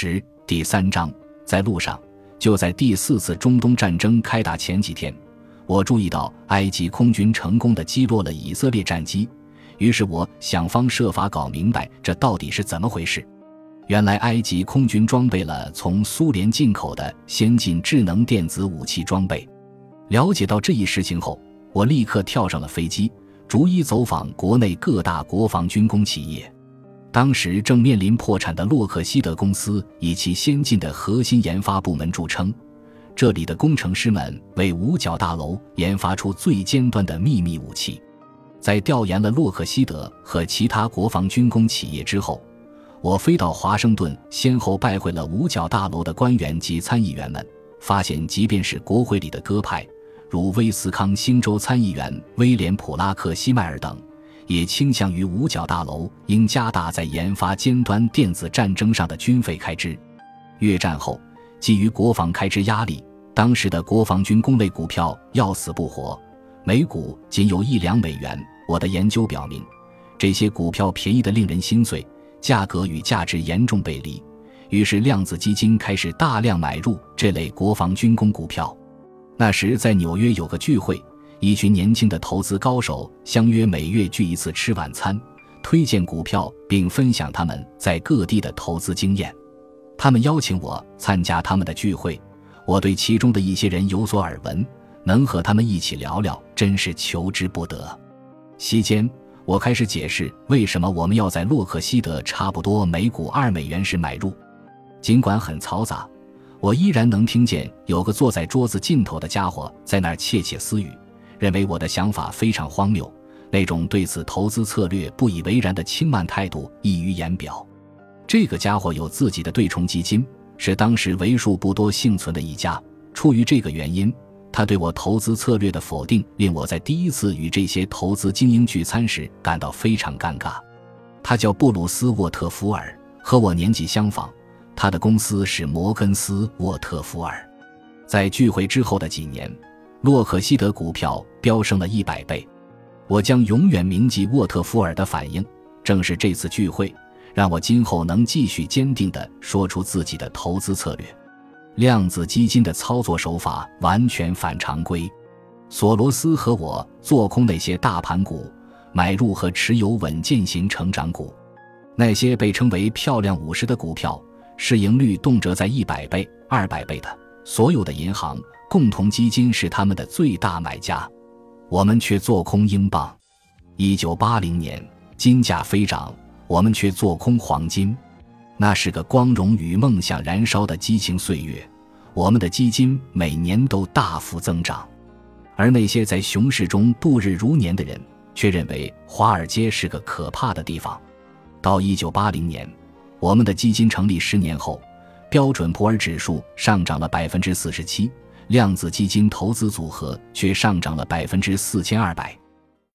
十第三章，在路上，就在第四次中东战争开打前几天，我注意到埃及空军成功的击落了以色列战机，于是我想方设法搞明白这到底是怎么回事。原来埃及空军装备了从苏联进口的先进智能电子武器装备。了解到这一实情后，我立刻跳上了飞机，逐一走访国内各大国防军工企业。当时正面临破产的洛克希德公司以其先进的核心研发部门著称，这里的工程师们为五角大楼研发出最尖端的秘密武器。在调研了洛克希德和其他国防军工企业之后，我飞到华盛顿，先后拜会了五角大楼的官员及参议员们，发现即便是国会里的鸽派，如威斯康星州参议员威廉普拉克西迈尔等。也倾向于五角大楼应加大在研发尖端电子战争上的军费开支。越战后，基于国防开支压力，当时的国防军工类股票要死不活，每股仅有一两美元。我的研究表明，这些股票便宜的令人心碎，价格与价值严重背离。于是量子基金开始大量买入这类国防军工股票。那时在纽约有个聚会。一群年轻的投资高手相约每月聚一次吃晚餐，推荐股票并分享他们在各地的投资经验。他们邀请我参加他们的聚会，我对其中的一些人有所耳闻，能和他们一起聊聊真是求之不得。席间，我开始解释为什么我们要在洛克希德差不多每股二美元时买入。尽管很嘈杂，我依然能听见有个坐在桌子尽头的家伙在那儿窃窃私语。认为我的想法非常荒谬，那种对此投资策略不以为然的轻慢态度溢于言表。这个家伙有自己的对冲基金，是当时为数不多幸存的一家。出于这个原因，他对我投资策略的否定令我在第一次与这些投资精英聚餐时感到非常尴尬。他叫布鲁斯·沃特福尔，和我年纪相仿。他的公司是摩根斯·沃特福尔。在聚会之后的几年。洛克希德股票飙升了一百倍，我将永远铭记沃特福尔的反应。正是这次聚会，让我今后能继续坚定地说出自己的投资策略。量子基金的操作手法完全反常规。索罗斯和我做空那些大盘股，买入和持有稳健型成长股。那些被称为“漂亮五十”的股票，市盈率动辄在一百倍、二百倍的。所有的银行。共同基金是他们的最大买家，我们却做空英镑。一九八零年，金价飞涨，我们却做空黄金。那是个光荣与梦想燃烧的激情岁月，我们的基金每年都大幅增长。而那些在熊市中度日如年的人，却认为华尔街是个可怕的地方。到一九八零年，我们的基金成立十年后，标准普尔指数上涨了百分之四十七。量子基金投资组合却上涨了百分之四千二百。